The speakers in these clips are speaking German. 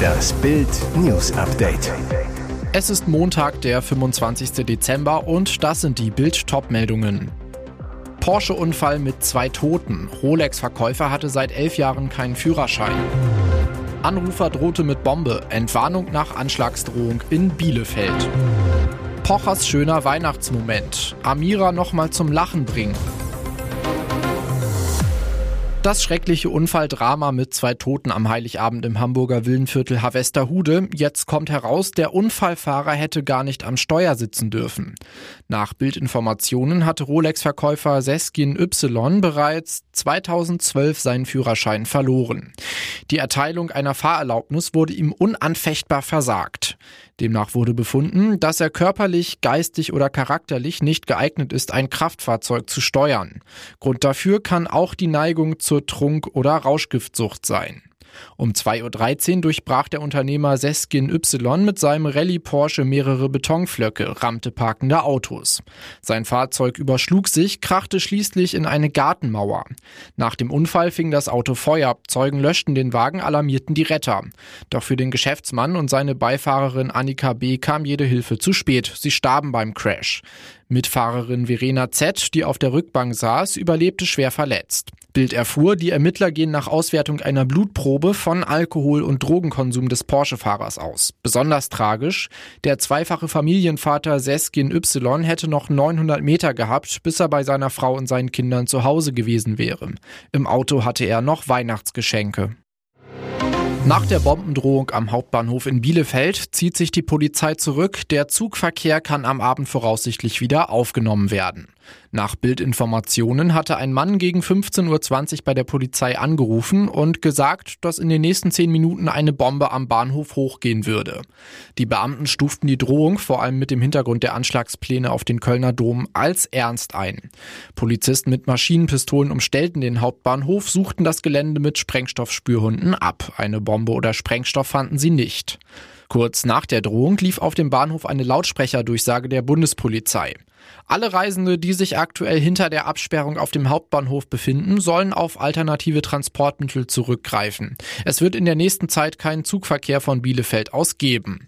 Das Bild News Update. Es ist Montag, der 25. Dezember und das sind die Bild meldungen Porsche-Unfall mit zwei Toten. Rolex-Verkäufer hatte seit elf Jahren keinen Führerschein. Anrufer drohte mit Bombe. Entwarnung nach Anschlagsdrohung in Bielefeld. Pochers schöner Weihnachtsmoment. Amira nochmal zum Lachen bringen. Das schreckliche Unfalldrama mit zwei Toten am Heiligabend im Hamburger Villenviertel Havestershude. Jetzt kommt heraus, der Unfallfahrer hätte gar nicht am Steuer sitzen dürfen. Nach Bildinformationen hatte Rolex-Verkäufer Seskin Y bereits 2012 seinen Führerschein verloren. Die Erteilung einer Fahrerlaubnis wurde ihm unanfechtbar versagt. Demnach wurde befunden, dass er körperlich, geistig oder charakterlich nicht geeignet ist, ein Kraftfahrzeug zu steuern. Grund dafür kann auch die Neigung zur Trunk- oder Rauschgiftsucht sein. Um 2.13 Uhr durchbrach der Unternehmer Seskin Y mit seinem Rallye Porsche mehrere Betonflöcke, rammte parkende Autos. Sein Fahrzeug überschlug sich, krachte schließlich in eine Gartenmauer. Nach dem Unfall fing das Auto Feuer, Zeugen löschten den Wagen, alarmierten die Retter. Doch für den Geschäftsmann und seine Beifahrerin Annika B. kam jede Hilfe zu spät. Sie starben beim Crash. Mitfahrerin Verena Z., die auf der Rückbank saß, überlebte schwer verletzt. Bild erfuhr, die Ermittler gehen nach Auswertung einer Blutprobe von Alkohol- und Drogenkonsum des Porsche-Fahrers aus. Besonders tragisch, der zweifache Familienvater Seskin Y hätte noch 900 Meter gehabt, bis er bei seiner Frau und seinen Kindern zu Hause gewesen wäre. Im Auto hatte er noch Weihnachtsgeschenke. Nach der Bombendrohung am Hauptbahnhof in Bielefeld zieht sich die Polizei zurück. Der Zugverkehr kann am Abend voraussichtlich wieder aufgenommen werden. Nach Bildinformationen hatte ein Mann gegen 15.20 Uhr bei der Polizei angerufen und gesagt, dass in den nächsten zehn Minuten eine Bombe am Bahnhof hochgehen würde. Die Beamten stuften die Drohung, vor allem mit dem Hintergrund der Anschlagspläne auf den Kölner Dom, als ernst ein. Polizisten mit Maschinenpistolen umstellten den Hauptbahnhof, suchten das Gelände mit Sprengstoffspürhunden ab. Eine Bombe oder Sprengstoff fanden sie nicht. Kurz nach der Drohung lief auf dem Bahnhof eine Lautsprecherdurchsage der Bundespolizei. Alle Reisende, die sich aktuell hinter der Absperrung auf dem Hauptbahnhof befinden, sollen auf alternative Transportmittel zurückgreifen. Es wird in der nächsten Zeit keinen Zugverkehr von Bielefeld aus geben.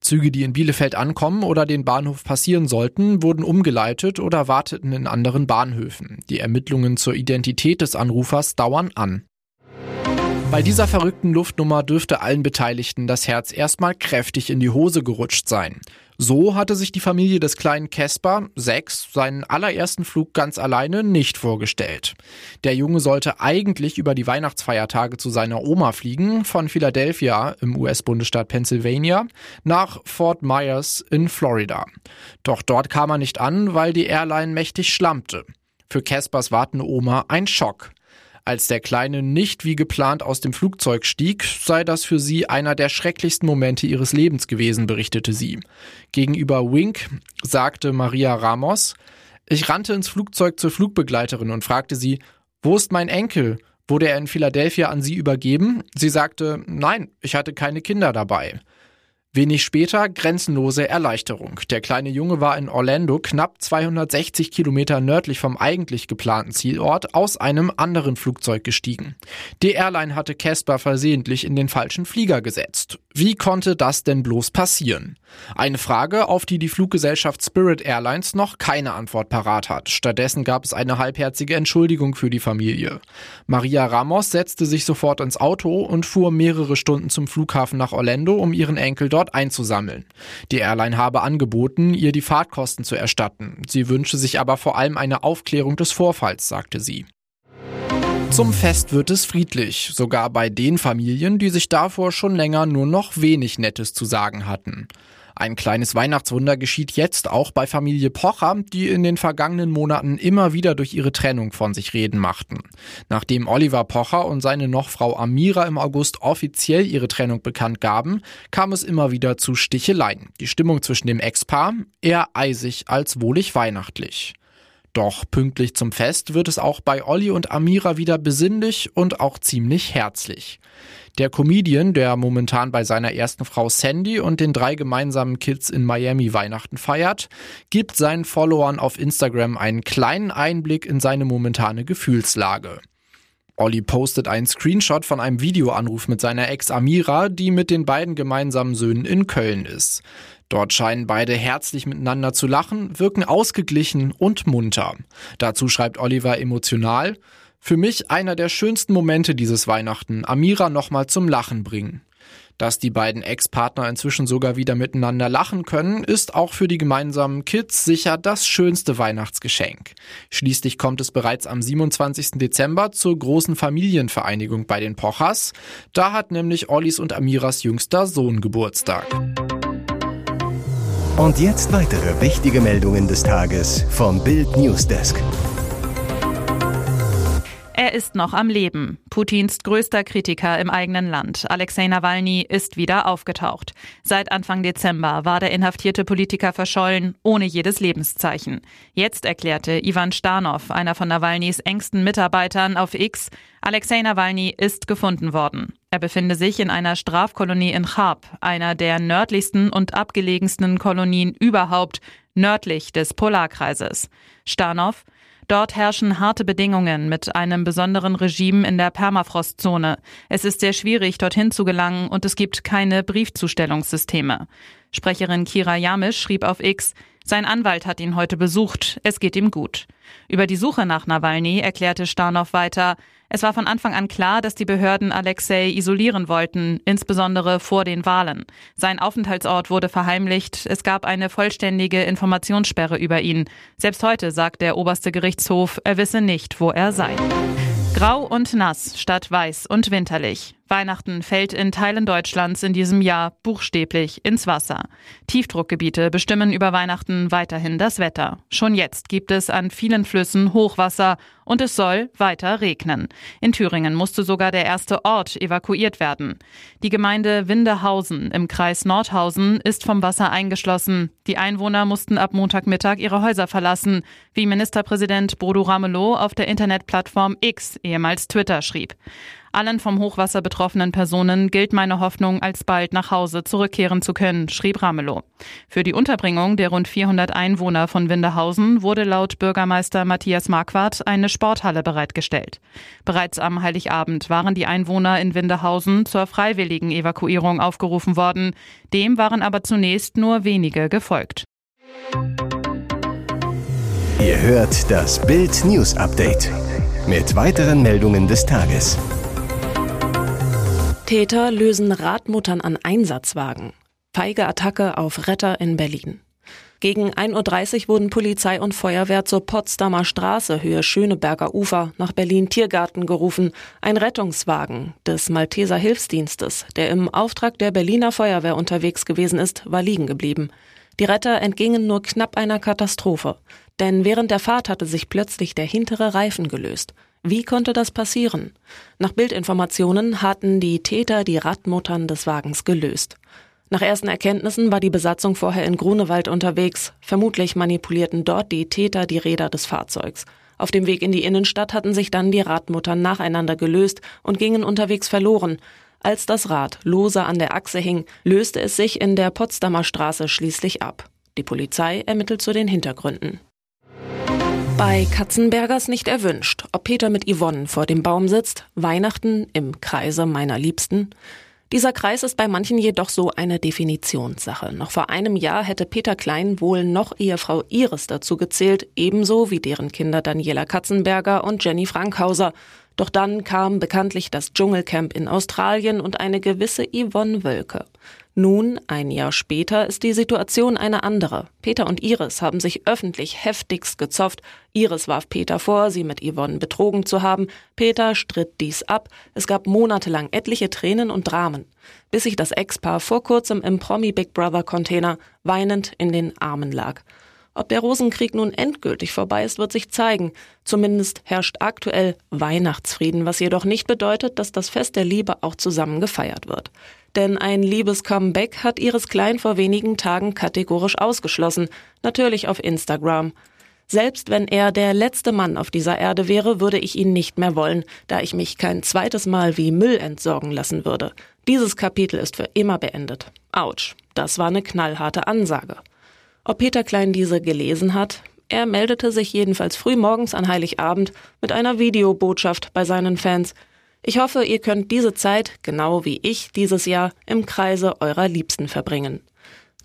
Züge, die in Bielefeld ankommen oder den Bahnhof passieren sollten, wurden umgeleitet oder warteten in anderen Bahnhöfen. Die Ermittlungen zur Identität des Anrufers dauern an. Bei dieser verrückten Luftnummer dürfte allen Beteiligten das Herz erstmal kräftig in die Hose gerutscht sein. So hatte sich die Familie des kleinen Casper, sechs, seinen allerersten Flug ganz alleine nicht vorgestellt. Der Junge sollte eigentlich über die Weihnachtsfeiertage zu seiner Oma fliegen, von Philadelphia im US-Bundesstaat Pennsylvania nach Fort Myers in Florida. Doch dort kam er nicht an, weil die Airline mächtig schlammte. Für Caspers wartende Oma ein Schock. Als der Kleine nicht wie geplant aus dem Flugzeug stieg, sei das für sie einer der schrecklichsten Momente ihres Lebens gewesen, berichtete sie. Gegenüber Wink sagte Maria Ramos, ich rannte ins Flugzeug zur Flugbegleiterin und fragte sie, wo ist mein Enkel? Wurde er in Philadelphia an sie übergeben? Sie sagte, nein, ich hatte keine Kinder dabei. Wenig später grenzenlose Erleichterung. Der kleine Junge war in Orlando, knapp 260 Kilometer nördlich vom eigentlich geplanten Zielort, aus einem anderen Flugzeug gestiegen. Die Airline hatte Casper versehentlich in den falschen Flieger gesetzt. Wie konnte das denn bloß passieren? Eine Frage, auf die die Fluggesellschaft Spirit Airlines noch keine Antwort parat hat. Stattdessen gab es eine halbherzige Entschuldigung für die Familie. Maria Ramos setzte sich sofort ins Auto und fuhr mehrere Stunden zum Flughafen nach Orlando, um ihren Enkel dort dort einzusammeln. Die Airline habe angeboten, ihr die Fahrtkosten zu erstatten. Sie wünsche sich aber vor allem eine Aufklärung des Vorfalls, sagte sie. Zum Fest wird es friedlich, sogar bei den Familien, die sich davor schon länger nur noch wenig Nettes zu sagen hatten. Ein kleines Weihnachtswunder geschieht jetzt auch bei Familie Pocher, die in den vergangenen Monaten immer wieder durch ihre Trennung von sich reden machten. Nachdem Oliver Pocher und seine Nochfrau Amira im August offiziell ihre Trennung bekannt gaben, kam es immer wieder zu Sticheleien. Die Stimmung zwischen dem Ex-Paar eher eisig als wohlig weihnachtlich. Doch pünktlich zum Fest wird es auch bei Olli und Amira wieder besinnlich und auch ziemlich herzlich. Der Comedian, der momentan bei seiner ersten Frau Sandy und den drei gemeinsamen Kids in Miami Weihnachten feiert, gibt seinen Followern auf Instagram einen kleinen Einblick in seine momentane Gefühlslage. Olli postet einen Screenshot von einem Videoanruf mit seiner Ex Amira, die mit den beiden gemeinsamen Söhnen in Köln ist. Dort scheinen beide herzlich miteinander zu lachen, wirken ausgeglichen und munter. Dazu schreibt Oliver emotional, für mich einer der schönsten Momente dieses Weihnachten, Amira nochmal zum Lachen bringen. Dass die beiden Ex-Partner inzwischen sogar wieder miteinander lachen können, ist auch für die gemeinsamen Kids sicher das schönste Weihnachtsgeschenk. Schließlich kommt es bereits am 27. Dezember zur großen Familienvereinigung bei den Pochers. Da hat nämlich Ollis und Amiras jüngster Sohn Geburtstag. Und jetzt weitere wichtige Meldungen des Tages vom Bild Newsdesk. Er ist noch am Leben. Putins größter Kritiker im eigenen Land, Alexei Nawalny, ist wieder aufgetaucht. Seit Anfang Dezember war der inhaftierte Politiker verschollen, ohne jedes Lebenszeichen. Jetzt erklärte Ivan Starnov, einer von Nawalnys engsten Mitarbeitern, auf X, Alexei Nawalny ist gefunden worden. Er befinde sich in einer Strafkolonie in Chab, einer der nördlichsten und abgelegensten Kolonien überhaupt, nördlich des Polarkreises. Starnov, Dort herrschen harte Bedingungen mit einem besonderen Regime in der Permafrostzone. Es ist sehr schwierig, dorthin zu gelangen und es gibt keine Briefzustellungssysteme. Sprecherin Kira Jamisch schrieb auf X, sein Anwalt hat ihn heute besucht, es geht ihm gut. Über die Suche nach Nawalny erklärte Starnow weiter, es war von Anfang an klar, dass die Behörden Alexei isolieren wollten, insbesondere vor den Wahlen. Sein Aufenthaltsort wurde verheimlicht, es gab eine vollständige Informationssperre über ihn. Selbst heute sagt der oberste Gerichtshof, er wisse nicht, wo er sei. Grau und nass statt weiß und winterlich. Weihnachten fällt in Teilen Deutschlands in diesem Jahr buchstäblich ins Wasser. Tiefdruckgebiete bestimmen über Weihnachten weiterhin das Wetter. Schon jetzt gibt es an vielen Flüssen Hochwasser und es soll weiter regnen. In Thüringen musste sogar der erste Ort evakuiert werden. Die Gemeinde Windehausen im Kreis Nordhausen ist vom Wasser eingeschlossen. Die Einwohner mussten ab Montagmittag ihre Häuser verlassen, wie Ministerpräsident Bodo Ramelow auf der Internetplattform X, ehemals Twitter, schrieb. Allen vom Hochwasser betroffenen Personen gilt meine Hoffnung, alsbald nach Hause zurückkehren zu können, schrieb Ramelow. Für die Unterbringung der rund 400 Einwohner von Windehausen wurde laut Bürgermeister Matthias Marquardt eine Sporthalle bereitgestellt. Bereits am Heiligabend waren die Einwohner in Windehausen zur freiwilligen Evakuierung aufgerufen worden. Dem waren aber zunächst nur wenige gefolgt. Ihr hört das Bild News Update mit weiteren Meldungen des Tages. Täter lösen Radmuttern an Einsatzwagen. Feige Attacke auf Retter in Berlin. Gegen 1.30 Uhr wurden Polizei und Feuerwehr zur Potsdamer Straße, Höhe Schöneberger Ufer, nach Berlin Tiergarten gerufen. Ein Rettungswagen des Malteser Hilfsdienstes, der im Auftrag der Berliner Feuerwehr unterwegs gewesen ist, war liegen geblieben. Die Retter entgingen nur knapp einer Katastrophe. Denn während der Fahrt hatte sich plötzlich der hintere Reifen gelöst. Wie konnte das passieren? Nach Bildinformationen hatten die Täter die Radmuttern des Wagens gelöst. Nach ersten Erkenntnissen war die Besatzung vorher in Grunewald unterwegs. Vermutlich manipulierten dort die Täter die Räder des Fahrzeugs. Auf dem Weg in die Innenstadt hatten sich dann die Radmuttern nacheinander gelöst und gingen unterwegs verloren. Als das Rad lose an der Achse hing, löste es sich in der Potsdamer Straße schließlich ab. Die Polizei ermittelt zu den Hintergründen. Bei Katzenbergers nicht erwünscht, ob Peter mit Yvonne vor dem Baum sitzt, Weihnachten im Kreise meiner Liebsten. Dieser Kreis ist bei manchen jedoch so eine Definitionssache. Noch vor einem Jahr hätte Peter Klein wohl noch Ehefrau Iris dazu gezählt, ebenso wie deren Kinder Daniela Katzenberger und Jenny Frankhauser. Doch dann kam bekanntlich das Dschungelcamp in Australien und eine gewisse Yvonne Wölke. Nun, ein Jahr später, ist die Situation eine andere. Peter und Iris haben sich öffentlich heftigst gezofft. Iris warf Peter vor, sie mit Yvonne betrogen zu haben. Peter stritt dies ab. Es gab monatelang etliche Tränen und Dramen, bis sich das Ex-Paar vor kurzem im Promi Big Brother Container weinend in den Armen lag. Ob der Rosenkrieg nun endgültig vorbei ist, wird sich zeigen. Zumindest herrscht aktuell Weihnachtsfrieden, was jedoch nicht bedeutet, dass das Fest der Liebe auch zusammen gefeiert wird. Denn ein Liebes-Comeback hat Iris Klein vor wenigen Tagen kategorisch ausgeschlossen, natürlich auf Instagram. Selbst wenn er der letzte Mann auf dieser Erde wäre, würde ich ihn nicht mehr wollen, da ich mich kein zweites Mal wie Müll entsorgen lassen würde. Dieses Kapitel ist für immer beendet. Autsch, das war eine knallharte Ansage. Ob Peter Klein diese gelesen hat? Er meldete sich jedenfalls früh morgens an Heiligabend mit einer Videobotschaft bei seinen Fans. Ich hoffe, ihr könnt diese Zeit, genau wie ich dieses Jahr, im Kreise eurer Liebsten verbringen.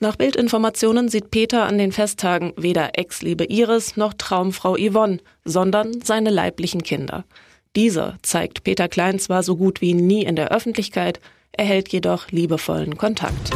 Nach Bildinformationen sieht Peter an den Festtagen weder Ex-Liebe Iris noch Traumfrau Yvonne, sondern seine leiblichen Kinder. Diese zeigt Peter Klein zwar so gut wie nie in der Öffentlichkeit, erhält jedoch liebevollen Kontakt.